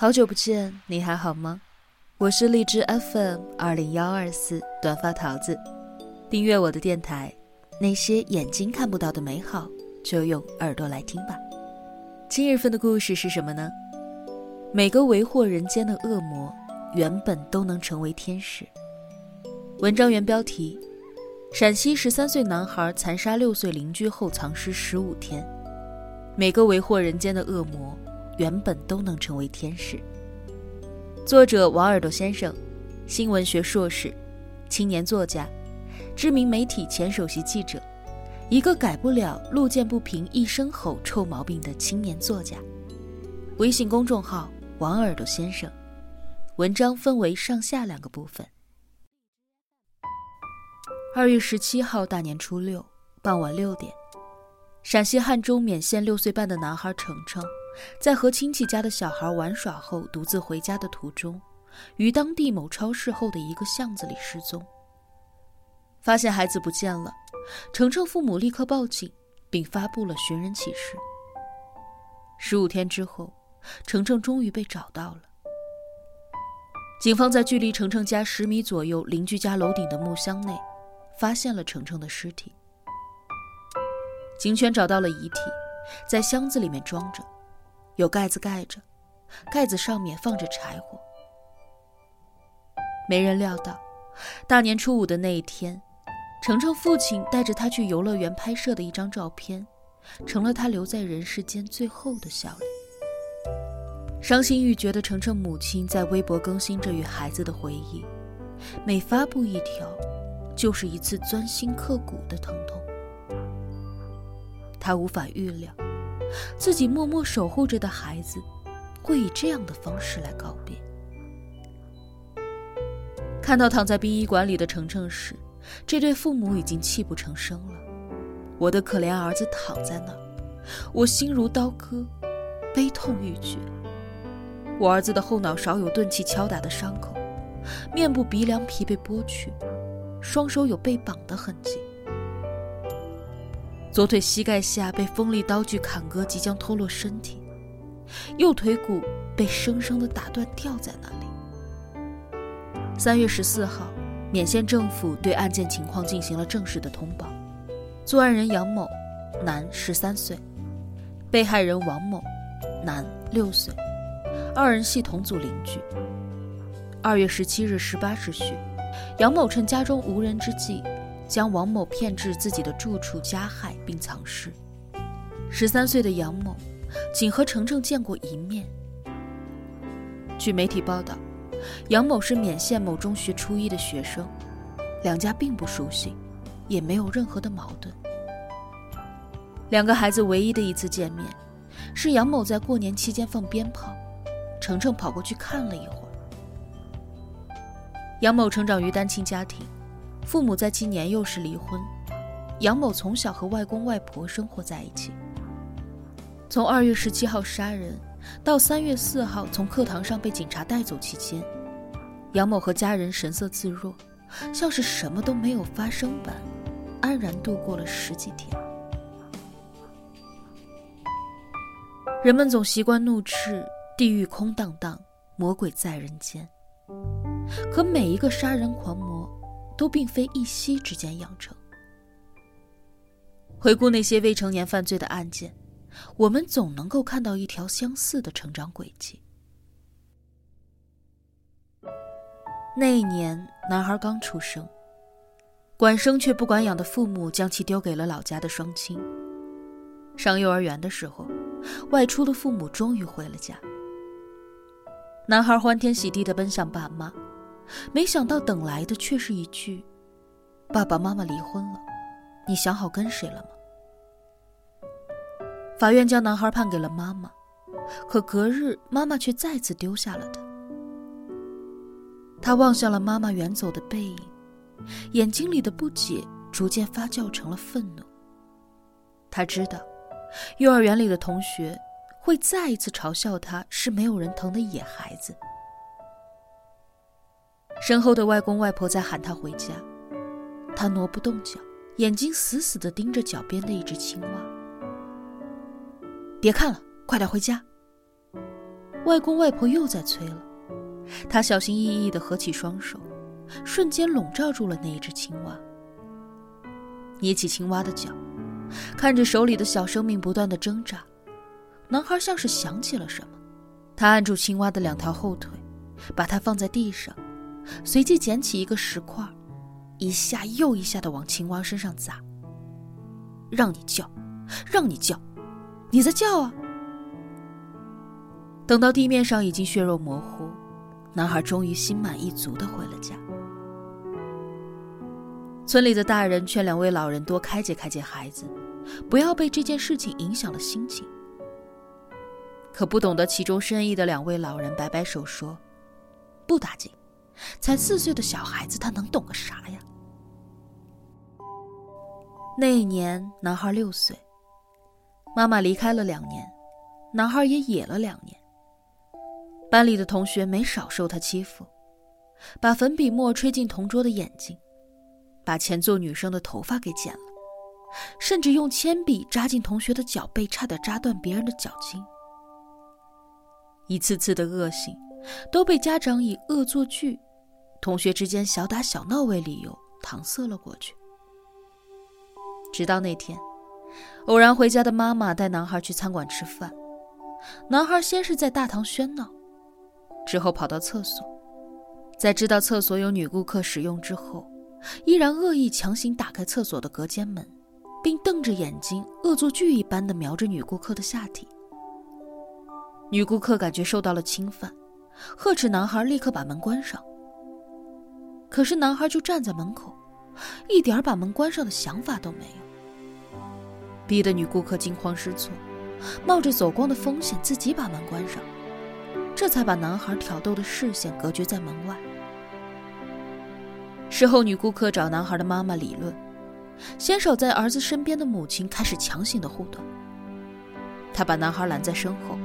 好久不见，你还好吗？我是荔枝 FM 二零幺二四短发桃子，订阅我的电台，那些眼睛看不到的美好，就用耳朵来听吧。今日份的故事是什么呢？每个为祸人间的恶魔，原本都能成为天使。文章原标题：陕西十三岁男孩残杀六岁邻居后藏尸十五天。每个为祸人间的恶魔。原本都能成为天使。作者王耳朵先生，新闻学硕士，青年作家，知名媒体前首席记者，一个改不了路见不平一声吼臭毛病的青年作家。微信公众号王耳朵先生。文章分为上下两个部分。二月十七号大年初六傍晚六点，陕西汉中勉县六岁半的男孩程程。在和亲戚家的小孩玩耍后，独自回家的途中，于当地某超市后的一个巷子里失踪。发现孩子不见了，程程父母立刻报警，并发布了寻人启事。十五天之后，程程终于被找到了。警方在距离程程家十米左右邻居家楼顶的木箱内，发现了程程的尸体。警犬找到了遗体，在箱子里面装着。有盖子盖着，盖子上面放着柴火。没人料到，大年初五的那一天，程程父亲带着他去游乐园拍摄的一张照片，成了他留在人世间最后的笑脸。伤心欲绝的程程母亲在微博更新着与孩子的回忆，每发布一条，就是一次钻心刻骨的疼痛。他无法预料。自己默默守护着的孩子，会以这样的方式来告别。看到躺在殡仪馆里的程程时，这对父母已经泣不成声了。我的可怜儿子躺在那儿，我心如刀割，悲痛欲绝。我儿子的后脑勺有钝器敲打的伤口，面部鼻梁皮被剥去，双手有被绑的痕迹。左腿膝盖下被锋利刀具砍割，即将脱落身体；右腿骨被生生的打断，吊在那里。三月十四号，缅县政府对案件情况进行了正式的通报。作案人杨某，男，十三岁；被害人王某，男，六岁，二人系同组邻居。二月十七日十八时许，杨某趁家中无人之际。将王某骗至自己的住处加害并藏尸。十三岁的杨某仅和程程见过一面。据媒体报道，杨某是勉县某中学初一的学生，两家并不熟悉，也没有任何的矛盾。两个孩子唯一的一次见面，是杨某在过年期间放鞭炮，程程跑过去看了一会儿。杨某成长于单亲家庭。父母在其年幼时离婚，杨某从小和外公外婆生活在一起。从二月十七号杀人到三月四号从课堂上被警察带走期间，杨某和家人神色自若，像是什么都没有发生般，安然度过了十几天。人们总习惯怒斥地狱空荡荡，魔鬼在人间，可每一个杀人狂魔。都并非一夕之间养成。回顾那些未成年犯罪的案件，我们总能够看到一条相似的成长轨迹。那一年，男孩刚出生，管生却不管养的父母将其丢给了老家的双亲。上幼儿园的时候，外出的父母终于回了家。男孩欢天喜地的奔向爸妈。没想到等来的却是一句：“爸爸妈妈离婚了，你想好跟谁了吗？”法院将男孩判给了妈妈，可隔日妈妈却再次丢下了他。他望向了妈妈远走的背影，眼睛里的不解逐渐发酵成了愤怒。他知道，幼儿园里的同学会再一次嘲笑他是没有人疼的野孩子。身后的外公外婆在喊他回家，他挪不动脚，眼睛死死地盯着脚边的一只青蛙。别看了，快点回家！外公外婆又在催了。他小心翼翼地合起双手，瞬间笼罩住了那一只青蛙，捏起青蛙的脚，看着手里的小生命不断的挣扎，男孩像是想起了什么，他按住青蛙的两条后腿，把它放在地上，随即捡起一个石块，一下又一下的往青蛙身上砸。让你叫，让你叫，你在叫啊！等到地面上已经血肉模糊。男孩终于心满意足的回了家。村里的大人劝两位老人多开解开解孩子，不要被这件事情影响了心情。可不懂得其中深意的两位老人摆摆手说：“不打紧，才四岁的小孩子他能懂个啥呀？”那一年，男孩六岁，妈妈离开了两年，男孩也野了两年。班里的同学没少受他欺负，把粉笔墨吹进同桌的眼睛，把前座女生的头发给剪了，甚至用铅笔扎进同学的脚背，差点扎断别人的脚筋。一次次的恶行，都被家长以恶作剧、同学之间小打小闹为理由搪塞了过去。直到那天，偶然回家的妈妈带男孩去餐馆吃饭，男孩先是在大堂喧闹。之后跑到厕所，在知道厕所有女顾客使用之后，依然恶意强行打开厕所的隔间门，并瞪着眼睛，恶作剧一般的瞄着女顾客的下体。女顾客感觉受到了侵犯，呵斥男孩立刻把门关上。可是男孩就站在门口，一点把门关上的想法都没有，逼得女顾客惊慌失措，冒着走光的风险自己把门关上。这才把男孩挑逗的视线隔绝在门外。事后，女顾客找男孩的妈妈理论，先守在儿子身边的母亲开始强行的护短。他把男孩拦在身后，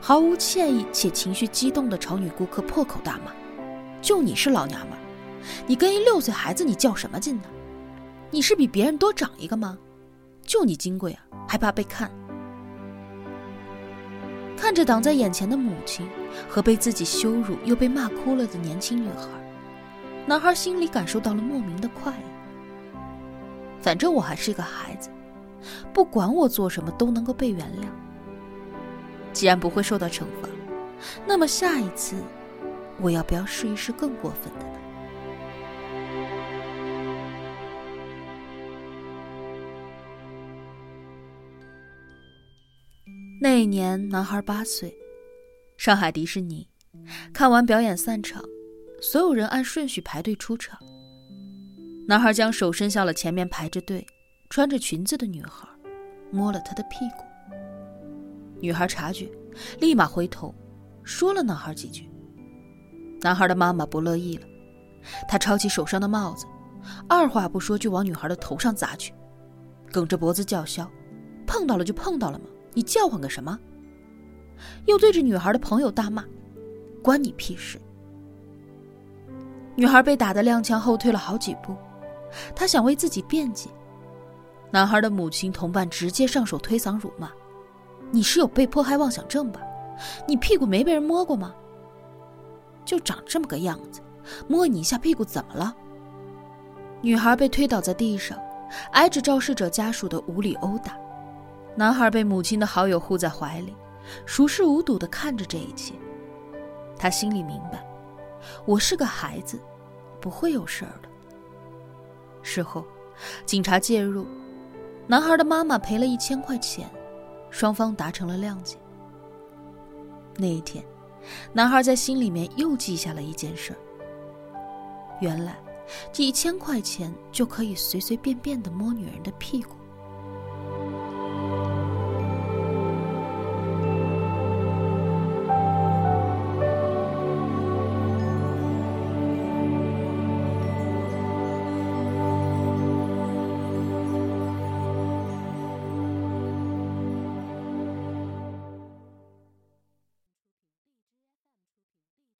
毫无歉意且情绪激动的朝女顾客破口大骂：“就你是老娘们，你跟一六岁孩子，你较什么劲呢？你是比别人多长一个吗？就你金贵啊，还怕被看？”看着挡在眼前的母亲和被自己羞辱又被骂哭了的年轻女孩，男孩心里感受到了莫名的快乐。反正我还是一个孩子，不管我做什么都能够被原谅。既然不会受到惩罚，那么下一次，我要不要试一试更过分的？那一年，男孩八岁，上海迪士尼，看完表演散场，所有人按顺序排队出场。男孩将手伸向了前面排着队、穿着裙子的女孩，摸了她的屁股。女孩察觉，立马回头，说了男孩几句。男孩的妈妈不乐意了，她抄起手上的帽子，二话不说就往女孩的头上砸去，梗着脖子叫嚣：“碰到了就碰到了嘛！”你叫唤个什么？又对着女孩的朋友大骂：“关你屁事！”女孩被打得踉跄后退了好几步，她想为自己辩解。男孩的母亲同伴直接上手推搡辱骂：“你是有被迫害妄想症吧？你屁股没被人摸过吗？就长这么个样子，摸你一下屁股怎么了？”女孩被推倒在地上，挨着肇事者家属的无理殴打。男孩被母亲的好友护在怀里，熟视无睹地看着这一切。他心里明白，我是个孩子，不会有事儿的。事后，警察介入，男孩的妈妈赔了一千块钱，双方达成了谅解。那一天，男孩在心里面又记下了一件事儿。原来，这一千块钱就可以随随便便地摸女人的屁股。